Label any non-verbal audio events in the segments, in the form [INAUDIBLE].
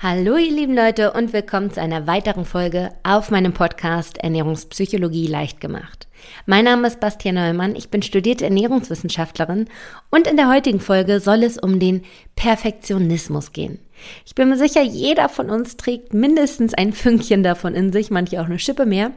Hallo ihr lieben Leute und willkommen zu einer weiteren Folge auf meinem Podcast Ernährungspsychologie leicht gemacht. Mein Name ist Bastian Neumann, ich bin studierte Ernährungswissenschaftlerin und in der heutigen Folge soll es um den Perfektionismus gehen. Ich bin mir sicher, jeder von uns trägt mindestens ein Fünkchen davon in sich, manche auch eine Schippe mehr.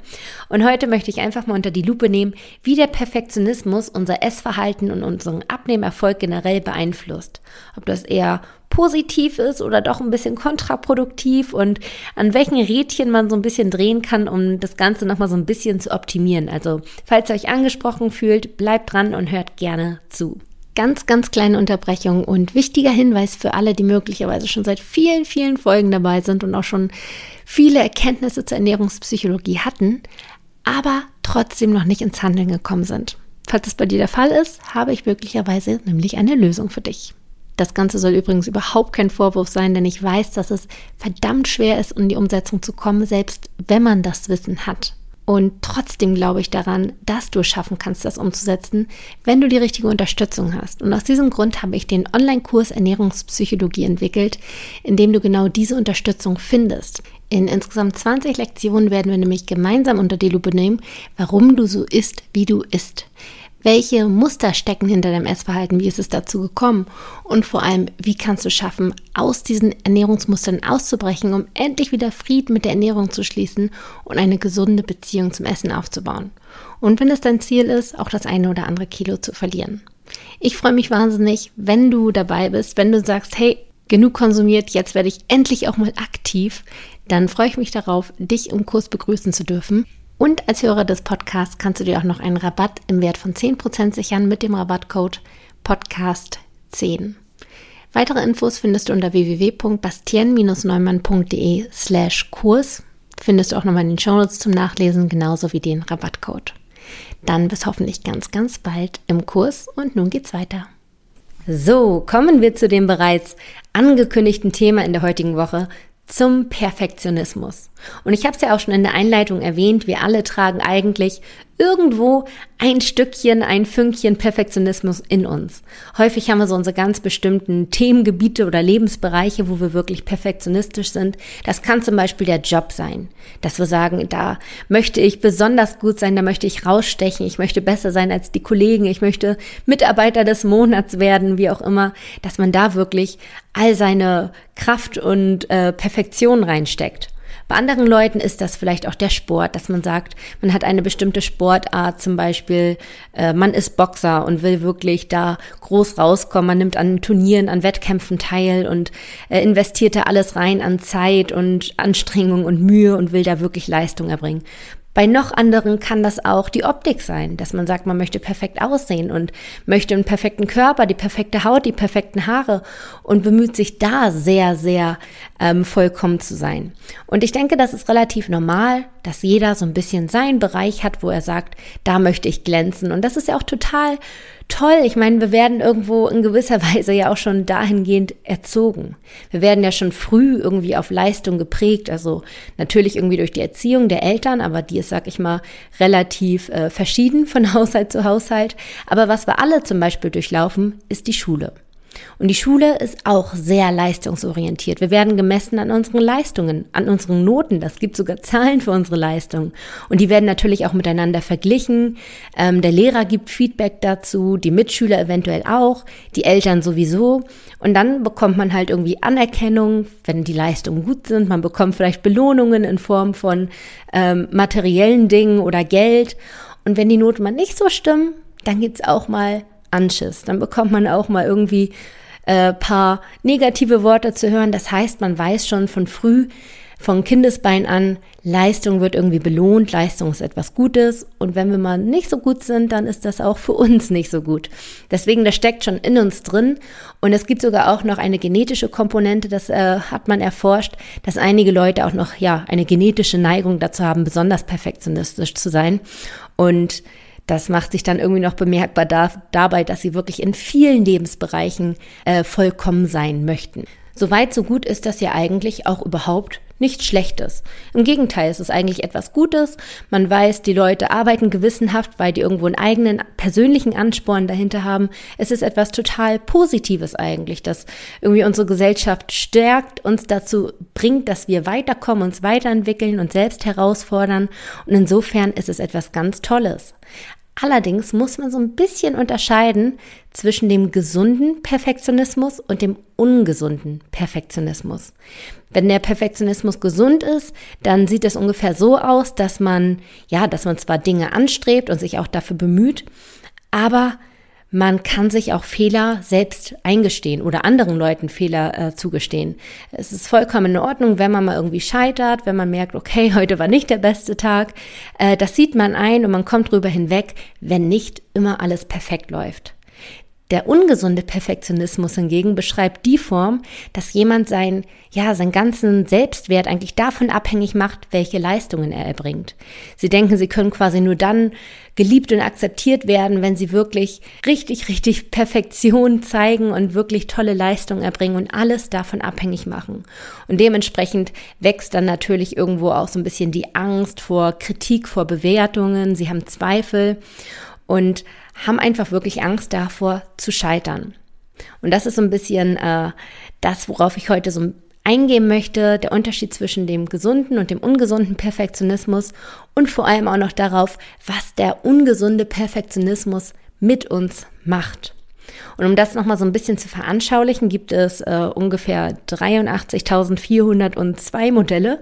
Und heute möchte ich einfach mal unter die Lupe nehmen, wie der Perfektionismus unser Essverhalten und unseren Abnehmerfolg generell beeinflusst. Ob das eher positiv ist oder doch ein bisschen kontraproduktiv und an welchen Rädchen man so ein bisschen drehen kann, um das Ganze nochmal so ein bisschen zu optimieren. Also, falls ihr euch angesprochen fühlt, bleibt dran und hört gerne zu. Ganz, ganz kleine Unterbrechung und wichtiger Hinweis für alle, die möglicherweise schon seit vielen, vielen Folgen dabei sind und auch schon viele Erkenntnisse zur Ernährungspsychologie hatten, aber trotzdem noch nicht ins Handeln gekommen sind. Falls das bei dir der Fall ist, habe ich möglicherweise nämlich eine Lösung für dich. Das Ganze soll übrigens überhaupt kein Vorwurf sein, denn ich weiß, dass es verdammt schwer ist, in die Umsetzung zu kommen, selbst wenn man das Wissen hat. Und trotzdem glaube ich daran, dass du es schaffen kannst, das umzusetzen, wenn du die richtige Unterstützung hast. Und aus diesem Grund habe ich den Online-Kurs Ernährungspsychologie entwickelt, in dem du genau diese Unterstützung findest. In insgesamt 20 Lektionen werden wir nämlich gemeinsam unter die Lupe nehmen, warum du so isst, wie du isst. Welche Muster stecken hinter dem Essverhalten? Wie ist es dazu gekommen? Und vor allem, wie kannst du schaffen, aus diesen Ernährungsmustern auszubrechen, um endlich wieder Frieden mit der Ernährung zu schließen und eine gesunde Beziehung zum Essen aufzubauen? Und wenn es dein Ziel ist, auch das eine oder andere Kilo zu verlieren. Ich freue mich wahnsinnig, wenn du dabei bist, wenn du sagst, hey, genug konsumiert, jetzt werde ich endlich auch mal aktiv, dann freue ich mich darauf, dich im Kurs begrüßen zu dürfen. Und als Hörer des Podcasts kannst du dir auch noch einen Rabatt im Wert von 10% sichern mit dem Rabattcode Podcast10. Weitere Infos findest du unter www.bastien-neumann.de slash Kurs. Findest du auch nochmal in den Shownotes zum Nachlesen, genauso wie den Rabattcode. Dann bis hoffentlich ganz, ganz bald im Kurs und nun geht's weiter. So, kommen wir zu dem bereits angekündigten Thema in der heutigen Woche, zum Perfektionismus. Und ich habe es ja auch schon in der Einleitung erwähnt, wir alle tragen eigentlich irgendwo ein Stückchen, ein Fünkchen Perfektionismus in uns. Häufig haben wir so unsere ganz bestimmten Themengebiete oder Lebensbereiche, wo wir wirklich perfektionistisch sind. Das kann zum Beispiel der Job sein, dass wir sagen, da möchte ich besonders gut sein, da möchte ich rausstechen, ich möchte besser sein als die Kollegen, ich möchte Mitarbeiter des Monats werden, wie auch immer, dass man da wirklich all seine Kraft und äh, Perfektion reinsteckt. Bei anderen Leuten ist das vielleicht auch der Sport, dass man sagt, man hat eine bestimmte Sportart, zum Beispiel äh, man ist Boxer und will wirklich da groß rauskommen, man nimmt an Turnieren, an Wettkämpfen teil und äh, investiert da alles rein an Zeit und Anstrengung und Mühe und will da wirklich Leistung erbringen. Bei noch anderen kann das auch die Optik sein, dass man sagt, man möchte perfekt aussehen und möchte einen perfekten Körper, die perfekte Haut, die perfekten Haare und bemüht sich da sehr, sehr ähm, vollkommen zu sein. Und ich denke, das ist relativ normal, dass jeder so ein bisschen seinen Bereich hat, wo er sagt, da möchte ich glänzen. Und das ist ja auch total toll. Ich meine, wir werden irgendwo in gewisser [LAUGHS] Weise ja auch schon dahingehend erzogen. Wir werden ja schon früh irgendwie auf Leistung geprägt. Also natürlich irgendwie durch die Erziehung der Eltern, aber die ist, sag ich mal, relativ äh, verschieden von [LAUGHS] Haushalt zu Haushalt. Aber was wir alle zum Beispiel durchlaufen, ist die Schule. Und die Schule ist auch sehr leistungsorientiert. Wir werden gemessen an unseren Leistungen, an unseren Noten. Das gibt sogar Zahlen für unsere Leistungen. Und die werden natürlich auch miteinander verglichen. Ähm, der Lehrer gibt Feedback dazu, die Mitschüler eventuell auch, die Eltern sowieso. Und dann bekommt man halt irgendwie Anerkennung, wenn die Leistungen gut sind. Man bekommt vielleicht Belohnungen in Form von ähm, materiellen Dingen oder Geld. Und wenn die Noten mal nicht so stimmen, dann gibt's auch mal Anschiss. Dann bekommt man auch mal irgendwie äh, paar negative Worte zu hören. Das heißt, man weiß schon von früh, von Kindesbein an, Leistung wird irgendwie belohnt, Leistung ist etwas Gutes und wenn wir mal nicht so gut sind, dann ist das auch für uns nicht so gut. Deswegen, das steckt schon in uns drin und es gibt sogar auch noch eine genetische Komponente, das äh, hat man erforscht, dass einige Leute auch noch, ja, eine genetische Neigung dazu haben, besonders perfektionistisch zu sein und das macht sich dann irgendwie noch bemerkbar da, dabei, dass sie wirklich in vielen Lebensbereichen äh, vollkommen sein möchten. Soweit so gut ist das ja eigentlich auch überhaupt nichts Schlechtes. Im Gegenteil, es ist eigentlich etwas Gutes. Man weiß, die Leute arbeiten gewissenhaft, weil die irgendwo einen eigenen persönlichen Ansporn dahinter haben. Es ist etwas total Positives eigentlich, das irgendwie unsere Gesellschaft stärkt, uns dazu bringt, dass wir weiterkommen, uns weiterentwickeln und selbst herausfordern. Und insofern ist es etwas ganz Tolles. Allerdings muss man so ein bisschen unterscheiden zwischen dem gesunden Perfektionismus und dem ungesunden Perfektionismus. Wenn der Perfektionismus gesund ist, dann sieht es ungefähr so aus, dass man, ja, dass man zwar Dinge anstrebt und sich auch dafür bemüht, aber man kann sich auch Fehler selbst eingestehen oder anderen Leuten Fehler äh, zugestehen. Es ist vollkommen in Ordnung, wenn man mal irgendwie scheitert, wenn man merkt, okay, [LAUGHS] heute war nicht der beste Tag. Äh, das sieht man ein und man kommt drüber hinweg, wenn nicht immer alles perfekt läuft. Der ungesunde Perfektionismus hingegen beschreibt die Form, dass jemand sein, ja, seinen ganzen Selbstwert eigentlich davon abhängig macht, welche Leistungen er erbringt. Sie denken, sie können quasi nur dann geliebt und akzeptiert werden, wenn sie wirklich richtig, richtig Perfektion zeigen und wirklich tolle Leistungen erbringen und alles davon abhängig machen. Und dementsprechend wächst dann natürlich irgendwo auch so ein bisschen die Angst vor Kritik, vor Bewertungen. Sie haben Zweifel und haben einfach wirklich Angst davor zu scheitern. Und das ist so ein bisschen äh, das, worauf ich heute so eingehen möchte, der Unterschied zwischen dem gesunden und dem ungesunden Perfektionismus und vor allem auch noch darauf, was der ungesunde Perfektionismus mit uns macht. Und um das nochmal so ein bisschen zu veranschaulichen, gibt es äh, ungefähr 83.402 Modelle,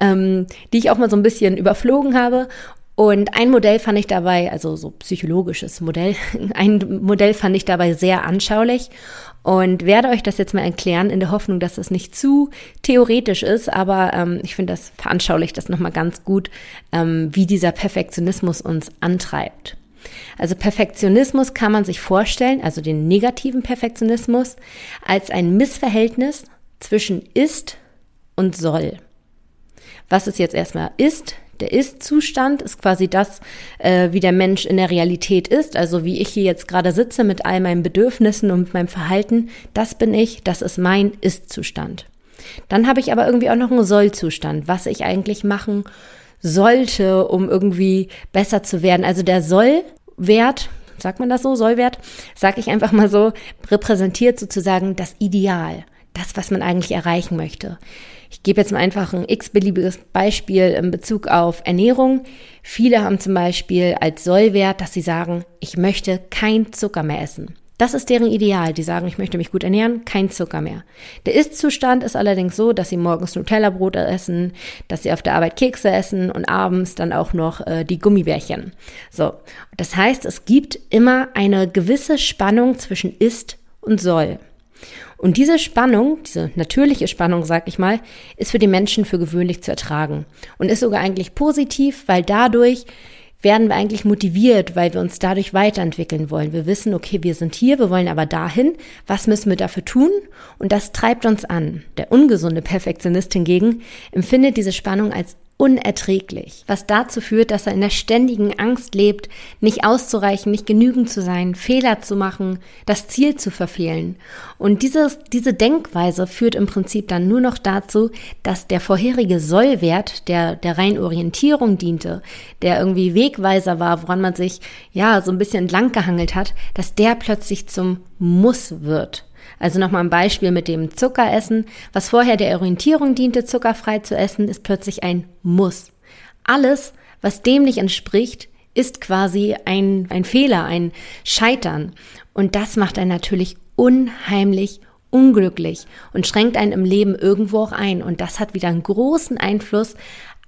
ähm, die ich auch mal so ein bisschen überflogen habe und ein Modell fand ich dabei, also so psychologisches Modell, [LAUGHS] ein Modell fand ich dabei sehr anschaulich und werde euch das jetzt mal erklären in der Hoffnung, dass es nicht zu theoretisch ist, aber ähm, ich finde, das veranschaulicht das nochmal ganz gut, ähm, wie dieser Perfektionismus uns antreibt. Also Perfektionismus kann man sich vorstellen, also den negativen Perfektionismus, als ein Missverhältnis zwischen ist und soll. Was es jetzt erstmal ist, der Ist-Zustand ist quasi das, äh, wie der Mensch in der Realität ist. Also wie ich hier jetzt gerade sitze mit all meinen Bedürfnissen und meinem Verhalten. Das bin ich, das ist mein Ist-Zustand. Dann habe ich aber irgendwie auch noch einen Soll-Zustand, was ich eigentlich machen sollte, um irgendwie besser zu werden. Also der Soll-Wert, sagt man das so, Sollwert, sage ich einfach mal so, repräsentiert sozusagen das Ideal, das, was man eigentlich erreichen möchte. Ich gebe jetzt mal einfach ein x-beliebiges Beispiel in Bezug auf Ernährung. Viele haben zum Beispiel als Sollwert, dass sie sagen, ich möchte kein Zucker mehr essen. Das ist deren Ideal. Die sagen, ich möchte mich gut ernähren, kein Zucker mehr. Der Ist-Zustand ist allerdings so, dass sie morgens Nutella-Brot essen, dass sie auf der Arbeit Kekse essen und abends dann auch noch äh, die Gummibärchen. So. Das heißt, es gibt immer eine gewisse Spannung zwischen Ist und Soll. Und diese Spannung, diese natürliche Spannung, sag ich mal, ist für die Menschen für gewöhnlich zu ertragen und ist sogar eigentlich positiv, weil dadurch werden wir eigentlich motiviert, weil wir uns dadurch weiterentwickeln wollen. Wir wissen, okay, wir sind hier, wir wollen aber dahin. Was müssen wir dafür tun? Und das treibt uns an. Der ungesunde Perfektionist hingegen empfindet diese Spannung als unerträglich, was dazu führt, dass er in der ständigen Angst lebt, nicht auszureichen, nicht genügend zu sein, Fehler zu machen, das Ziel zu verfehlen. Und dieses, diese Denkweise führt im Prinzip dann nur noch dazu, dass der vorherige Sollwert, der der rein Orientierung diente, der irgendwie Wegweiser war, woran man sich ja so ein bisschen entlang gehangelt hat, dass der plötzlich zum Muss wird. Also nochmal ein Beispiel mit dem Zuckeressen. Was vorher der Orientierung diente, zuckerfrei zu essen, ist plötzlich ein Muss. Alles, was dem nicht entspricht, ist quasi ein, ein Fehler, ein Scheitern. Und das macht einen natürlich unheimlich unglücklich und schränkt einen im Leben irgendwo auch ein. Und das hat wieder einen großen Einfluss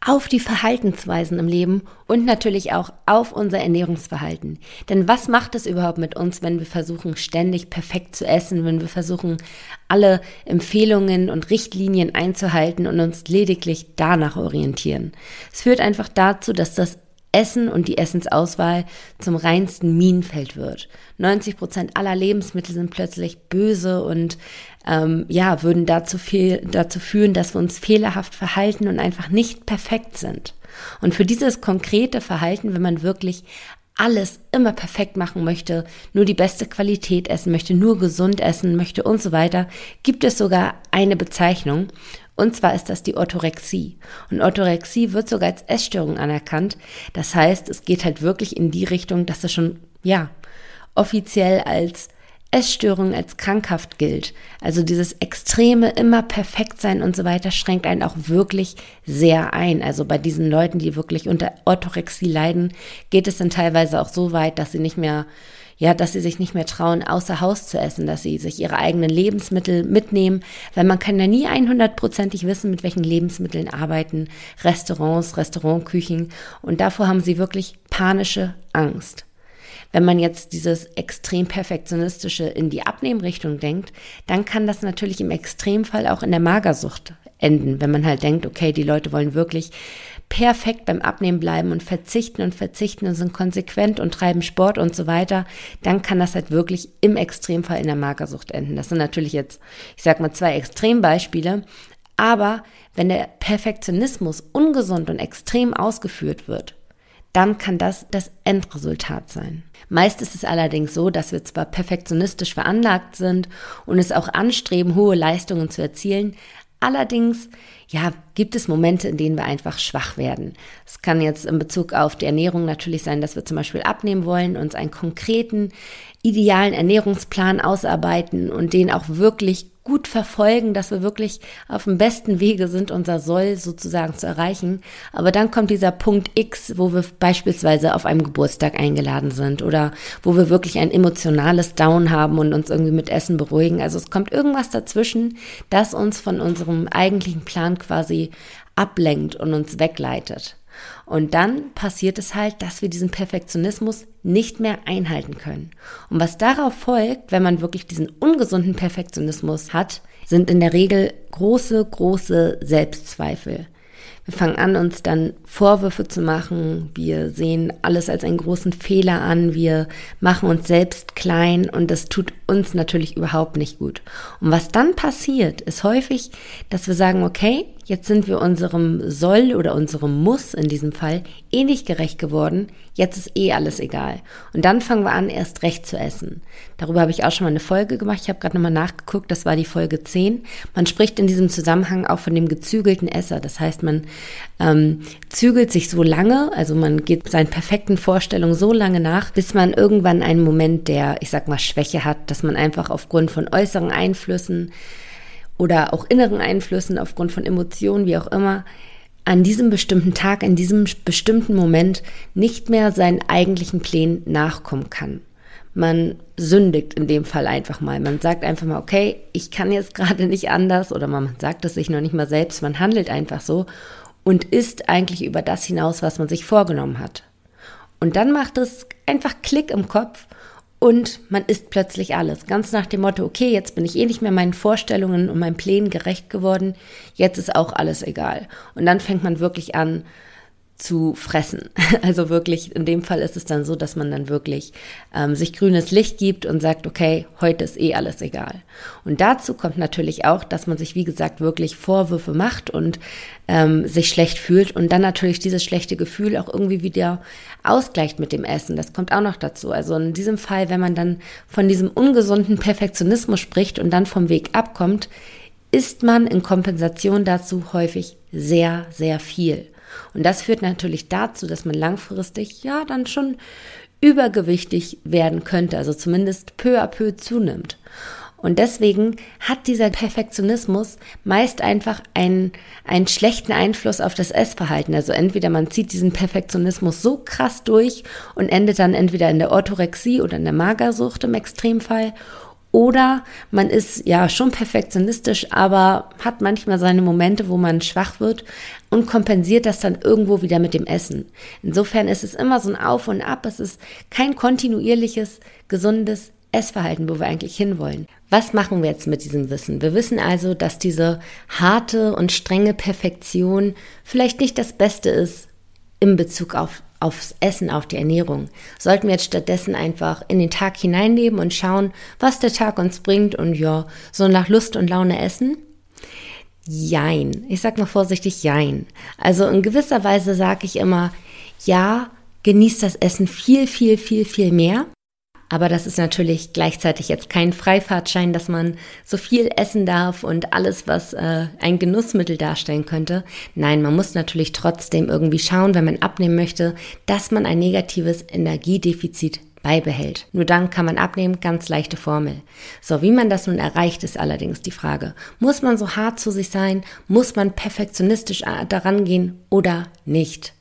auf die Verhaltensweisen im Leben und natürlich auch auf unser Ernährungsverhalten. Denn was macht es überhaupt mit uns, wenn wir versuchen, ständig perfekt zu essen, wenn wir versuchen, alle Empfehlungen und Richtlinien einzuhalten und uns lediglich danach orientieren? Es führt einfach dazu, dass das Essen und die Essensauswahl zum reinsten Minenfeld wird. 90 Prozent aller Lebensmittel sind plötzlich böse und ähm, ja, würden dazu, viel, dazu führen, dass wir uns fehlerhaft verhalten und einfach nicht perfekt sind. Und für dieses konkrete Verhalten, wenn man wirklich alles immer perfekt machen möchte, nur die beste Qualität essen möchte, nur gesund essen möchte und so weiter, gibt es sogar eine Bezeichnung. Und zwar ist das die Orthorexie. Und Orthorexie wird sogar als Essstörung anerkannt. Das heißt, es geht halt wirklich in die Richtung, dass es schon, ja, offiziell als Essstörung als krankhaft gilt. Also dieses extreme, immer perfekt sein und so weiter schränkt einen auch wirklich sehr ein. Also bei diesen Leuten, die wirklich unter Orthorexie leiden, geht es dann teilweise auch so weit, dass sie nicht mehr ja, dass sie sich nicht mehr trauen, außer Haus zu essen, dass sie sich ihre eigenen Lebensmittel mitnehmen, weil man kann ja nie 100%ig wissen, mit welchen Lebensmitteln arbeiten Restaurants, Restaurantküchen und davor haben sie wirklich panische Angst. Wenn man jetzt dieses extrem perfektionistische in die Abnehmrichtung denkt, dann kann das natürlich im Extremfall auch in der Magersucht enden, wenn man halt denkt, okay, die Leute wollen wirklich perfekt beim Abnehmen bleiben und verzichten und verzichten und sind konsequent und treiben Sport und so weiter, dann kann das halt wirklich im Extremfall in der Magersucht enden. Das sind natürlich jetzt, ich sag mal, zwei Extrembeispiele. Aber wenn der Perfektionismus ungesund und extrem ausgeführt wird, dann kann das das Endresultat sein. Meist ist es allerdings so, dass wir zwar perfektionistisch veranlagt sind und es auch anstreben, hohe Leistungen zu erzielen, allerdings ja, gibt es Momente, in denen wir einfach schwach werden. Es kann jetzt in Bezug auf die Ernährung natürlich sein, dass wir zum Beispiel abnehmen wollen, uns einen konkreten, idealen Ernährungsplan ausarbeiten und den auch wirklich gut verfolgen, dass wir wirklich auf dem besten Wege sind, unser Soll sozusagen zu erreichen. Aber dann kommt dieser Punkt X, wo wir beispielsweise auf einem Geburtstag eingeladen sind oder wo wir wirklich ein emotionales Down haben und uns irgendwie mit Essen beruhigen. Also es kommt irgendwas dazwischen, das uns von unserem eigentlichen Plan quasi ablenkt und uns wegleitet. Und dann passiert es halt, dass wir diesen Perfektionismus nicht mehr einhalten können. Und was darauf folgt, wenn man wirklich diesen ungesunden Perfektionismus hat, sind in der Regel große, große Selbstzweifel. Wir fangen an, uns dann Vorwürfe zu machen. Wir sehen alles als einen großen Fehler an. Wir machen uns selbst klein und das tut uns natürlich überhaupt nicht gut. Und was dann passiert, ist häufig, dass wir sagen, okay, jetzt sind wir unserem Soll oder unserem Muss in diesem Fall eh nicht gerecht geworden. Jetzt ist eh alles egal. Und dann fangen wir an, erst recht zu essen. Darüber habe ich auch schon mal eine Folge gemacht. Ich habe gerade nochmal nachgeguckt. Das war die Folge 10. Man spricht in diesem Zusammenhang auch von dem gezügelten Esser. Das heißt, man ähm, zügelt sich so lange, also man geht seinen perfekten Vorstellungen so lange nach, bis man irgendwann einen Moment der, ich sag mal, Schwäche hat, dass man einfach aufgrund von äußeren Einflüssen oder auch inneren Einflüssen, aufgrund von Emotionen, wie auch immer, an diesem bestimmten Tag, in diesem bestimmten Moment nicht mehr seinen eigentlichen Plänen nachkommen kann. Man sündigt in dem Fall einfach mal. Man sagt einfach mal, okay, ich kann jetzt [LAUGHS] gerade nicht anders oder man sagt es sich noch nicht mal selbst, man handelt einfach so und ist eigentlich über das hinaus, was man sich vorgenommen hat. Und dann macht es einfach Klick im Kopf und man ist plötzlich alles. Ganz nach dem Motto, okay, jetzt bin ich eh nicht mehr meinen Vorstellungen und meinen Plänen gerecht geworden, jetzt ist auch alles egal. Und dann fängt man wirklich an, zu fressen. [LAUGHS] Also wirklich, in dem Fall ist es dann so, dass man dann wirklich ähm, sich grünes Licht gibt und sagt, okay, heute ist eh alles egal. Und dazu kommt natürlich auch, dass man sich, wie gesagt, wirklich Vorwürfe macht und ähm, sich schlecht fühlt und dann natürlich dieses schlechte Gefühl auch irgendwie wieder ausgleicht mit dem Essen. Das kommt auch noch dazu. Also in diesem Fall, wenn man dann von diesem ungesunden Perfektionismus spricht und dann vom Weg abkommt, isst man in Kompensation dazu häufig sehr, sehr viel. Und das führt natürlich dazu, dass man langfristig ja dann schon übergewichtig werden könnte, also zumindest peu à peu zunimmt. Und deswegen hat dieser Perfektionismus meist einfach einen, einen schlechten Einfluss auf das Essverhalten. Also entweder man zieht diesen Perfektionismus so krass durch und endet dann entweder in der Orthorexie oder in der Magersucht im Extremfall oder man ist ja schon perfektionistisch, aber hat manchmal seine Momente, wo man schwach wird und kompensiert das dann irgendwo wieder mit dem Essen. Insofern ist es immer so ein Auf und Ab. Es ist kein kontinuierliches, gesundes Essverhalten, wo wir eigentlich hinwollen. Was machen wir jetzt mit diesem Wissen? Wir wissen also, dass diese harte und strenge Perfektion vielleicht nicht das Beste ist in Bezug auf aufs Essen, auf die Ernährung. Sollten wir jetzt stattdessen einfach in den Tag hineinleben und schauen, was der Tag uns bringt und ja, so nach Lust und Laune essen? Jein. Ich sag mal vorsichtig Jein. Also in gewisser Weise sage ich immer, ja, genießt das Essen viel, viel, viel, viel mehr. Aber das ist natürlich gleichzeitig jetzt kein Freifahrtschein, dass man so viel essen darf und alles, was äh, ein Genussmittel darstellen könnte. Nein, man muss natürlich trotzdem irgendwie schauen, wenn man abnehmen möchte, dass man ein negatives Energiedefizit beibehält. Nur dann kann man abnehmen, ganz leichte Formel. So, wie man das nun erreicht, ist allerdings die Frage. Muss man so hart zu sich sein? Muss man perfektionistisch äh, daran gehen oder nicht?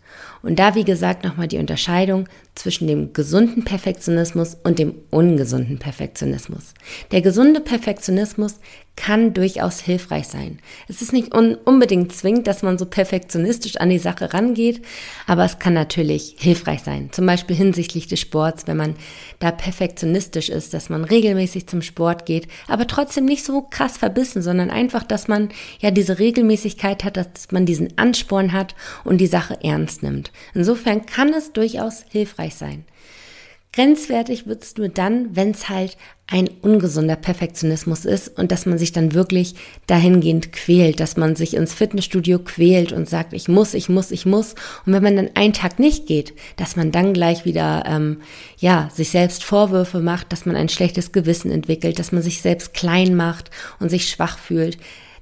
Und da, wie gesagt, nochmal die Unterscheidung zwischen dem gesunden Perfektionismus und dem ungesunden Perfektionismus. Der gesunde Perfektionismus kann durchaus hilfreich sein. Es ist nicht un unbedingt zwingend, dass man so perfektionistisch an die Sache rangeht, aber es kann natürlich hilfreich sein. Zum Beispiel hinsichtlich des Sports, wenn man da perfektionistisch ist, dass man regelmäßig zum Sport geht, aber trotzdem nicht so krass verbissen, sondern einfach, dass man ja diese Regelmäßigkeit hat, dass man diesen Ansporn hat und die Sache ernst nimmt. Insofern kann es durchaus hilfreich sein. Grenzwertig wird es nur dann, wenn es halt ein ungesunder Perfektionismus ist und dass man sich dann wirklich dahingehend quält, dass man sich ins Fitnessstudio quält und sagt, ich muss, ich muss, ich muss. Und wenn man dann einen Tag nicht geht, dass man dann gleich wieder ähm, ja sich selbst Vorwürfe macht, dass man ein schlechtes Gewissen entwickelt, dass man sich selbst klein macht und sich schwach fühlt.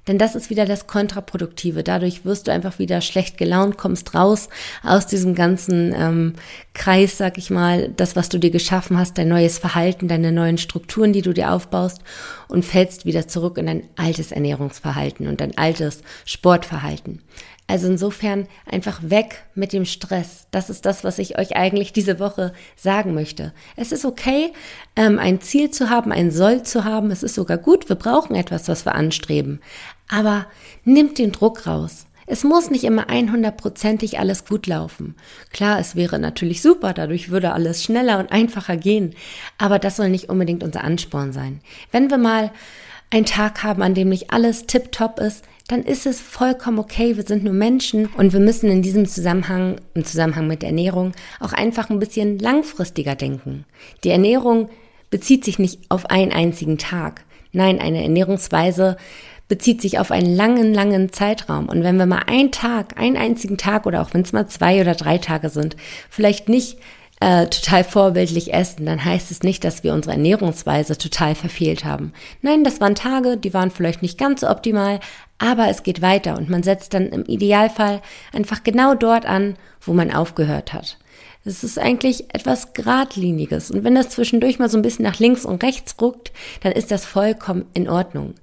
Denn das ist wieder das Kontraproduktive. Dadurch wirst du einfach wieder schlecht gelaunt, kommst raus aus diesem ganzen ähm, Kreis, sag ich mal, das, was du dir geschaffen hast, dein neues Verhalten, deine neuen Strukturen, die du dir aufbaust und fällst wieder zurück in dein altes Ernährungsverhalten und dein altes Sportverhalten. Also insofern einfach weg mit dem Stress. Das ist das, was ich euch eigentlich diese Woche sagen möchte. Es ist okay, ähm, ein Ziel zu haben, ein Soll zu haben. Es ist sogar gut. Wir brauchen etwas, was wir anstreben. Aber nimmt den Druck raus. Es muss nicht immer 100%ig alles gut laufen. Klar, es wäre natürlich super, dadurch würde alles schneller und einfacher gehen. Aber das soll nicht unbedingt unser Ansporn sein. Wenn wir mal einen Tag haben, an dem nicht alles tipptopp ist, dann ist es vollkommen okay. Wir sind nur Menschen und wir müssen in diesem Zusammenhang, im Zusammenhang mit Ernährung, auch einfach ein bisschen langfristiger denken. Die Ernährung bezieht sich nicht auf einen einzigen Tag. Nein, eine Ernährungsweise bezieht sich auf einen langen, langen Zeitraum. Und wenn wir mal einen Tag, einen einzigen Tag oder auch wenn es mal zwei oder drei Tage sind, vielleicht nicht äh, total vorbildlich essen, dann heißt es nicht, dass wir unsere Ernährungsweise total verfehlt haben. Nein, das waren Tage, die waren vielleicht nicht ganz so optimal, aber es geht weiter und man setzt dann im Idealfall einfach genau dort an, wo man aufgehört hat. Es ist eigentlich etwas Gradliniges. Und wenn das zwischendurch mal so ein bisschen nach links und rechts ruckt, dann ist das vollkommen in Ordnung.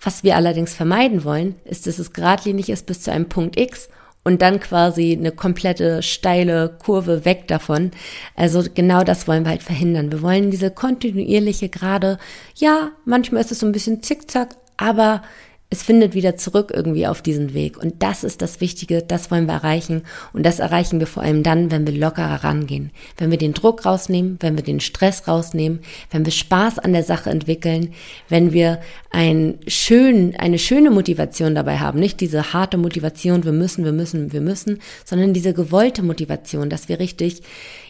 Was wir allerdings vermeiden wollen, ist, dass es geradlinig ist bis zu einem Punkt X und dann quasi eine komplette steile Kurve weg davon. Also genau das wollen wir halt verhindern. Wir wollen diese kontinuierliche Gerade, ja, manchmal ist es so ein bisschen zickzack, aber es findet wieder zurück irgendwie auf diesen Weg. Und das ist das Wichtige, das wollen wir erreichen. Und das erreichen wir vor allem dann, wenn wir lockerer rangehen. Wenn wir den Druck rausnehmen, wenn wir den Stress rausnehmen, wenn wir Spaß an der Sache entwickeln, wenn wir ein schön, eine schöne Motivation dabei haben. Nicht diese harte Motivation, wir müssen, wir müssen, wir müssen, sondern diese gewollte Motivation, dass wir richtig,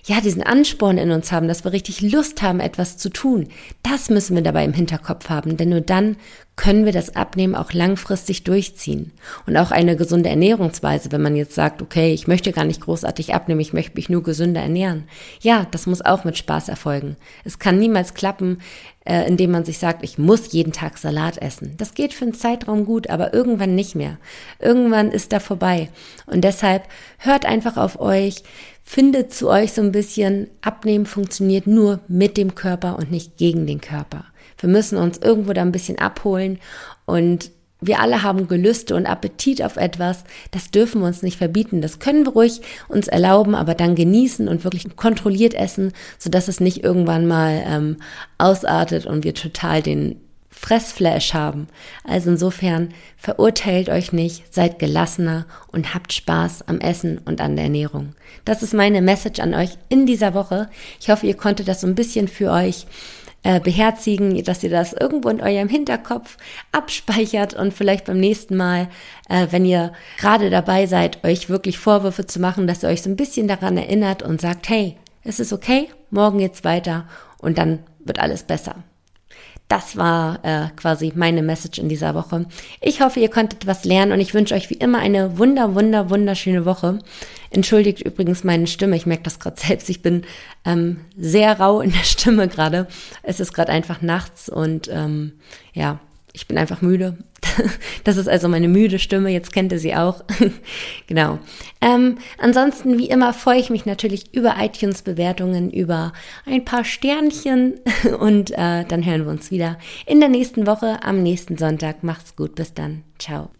ja, diesen Ansporn in uns haben, dass wir richtig Lust haben, etwas zu tun. Das müssen wir dabei im Hinterkopf haben, denn nur dann können wir das Abnehmen auch langfristig durchziehen. Und auch eine gesunde Ernährungsweise, wenn man jetzt sagt, okay, ich möchte gar nicht großartig abnehmen, ich möchte mich nur gesünder ernähren. Ja, das muss auch mit Spaß erfolgen. Es kann niemals klappen, äh, indem man sich sagt, ich muss jeden Tag Salat essen. Das geht für einen Zeitraum gut, aber irgendwann nicht mehr. Irgendwann ist da vorbei. Und deshalb hört einfach auf euch, findet zu euch so ein bisschen, Abnehmen funktioniert nur mit dem Körper und nicht gegen den Körper. Wir müssen uns irgendwo da ein bisschen abholen und wir alle haben Gelüste und Appetit auf etwas. Das dürfen wir uns nicht verbieten. Das können wir ruhig uns erlauben, aber dann genießen und wirklich kontrolliert essen, sodass es nicht irgendwann mal ähm, ausartet und wir total den Fressflash haben. Also insofern verurteilt euch nicht, seid gelassener und habt Spaß am Essen und an der Ernährung. Das ist meine Message an euch in dieser Woche. Ich hoffe, ihr konntet das so ein bisschen für euch äh, beherzigen, dass ihr das irgendwo in eurem Hinterkopf abspeichert und vielleicht beim nächsten Mal, äh, wenn ihr gerade dabei seid, euch wirklich Vorwürfe zu machen, dass ihr euch so ein bisschen daran erinnert und sagt, hey, es ist okay, morgen geht's weiter und dann wird alles besser. Das war äh, quasi meine Message in dieser Woche. Ich hoffe, ihr konntet was lernen und ich wünsche euch wie immer eine wunder, wunder, wunderschöne Woche. Entschuldigt übrigens meine Stimme. Ich merke das gerade [LAUGHS] selbst. Ich bin ähm, sehr rau in der Stimme gerade. Es ist gerade einfach nachts und ähm, ja, ich bin einfach müde. [LAUGHS] Das ist also meine müde Stimme, jetzt kennt ihr sie auch. [LAUGHS] genau. Ähm, ansonsten, wie immer, freue ich mich natürlich über iTunes-Bewertungen, über ein paar Sternchen [LAUGHS] und äh, dann hören wir uns wieder in der nächsten Woche am nächsten Sonntag. Macht's gut, bis dann. Ciao.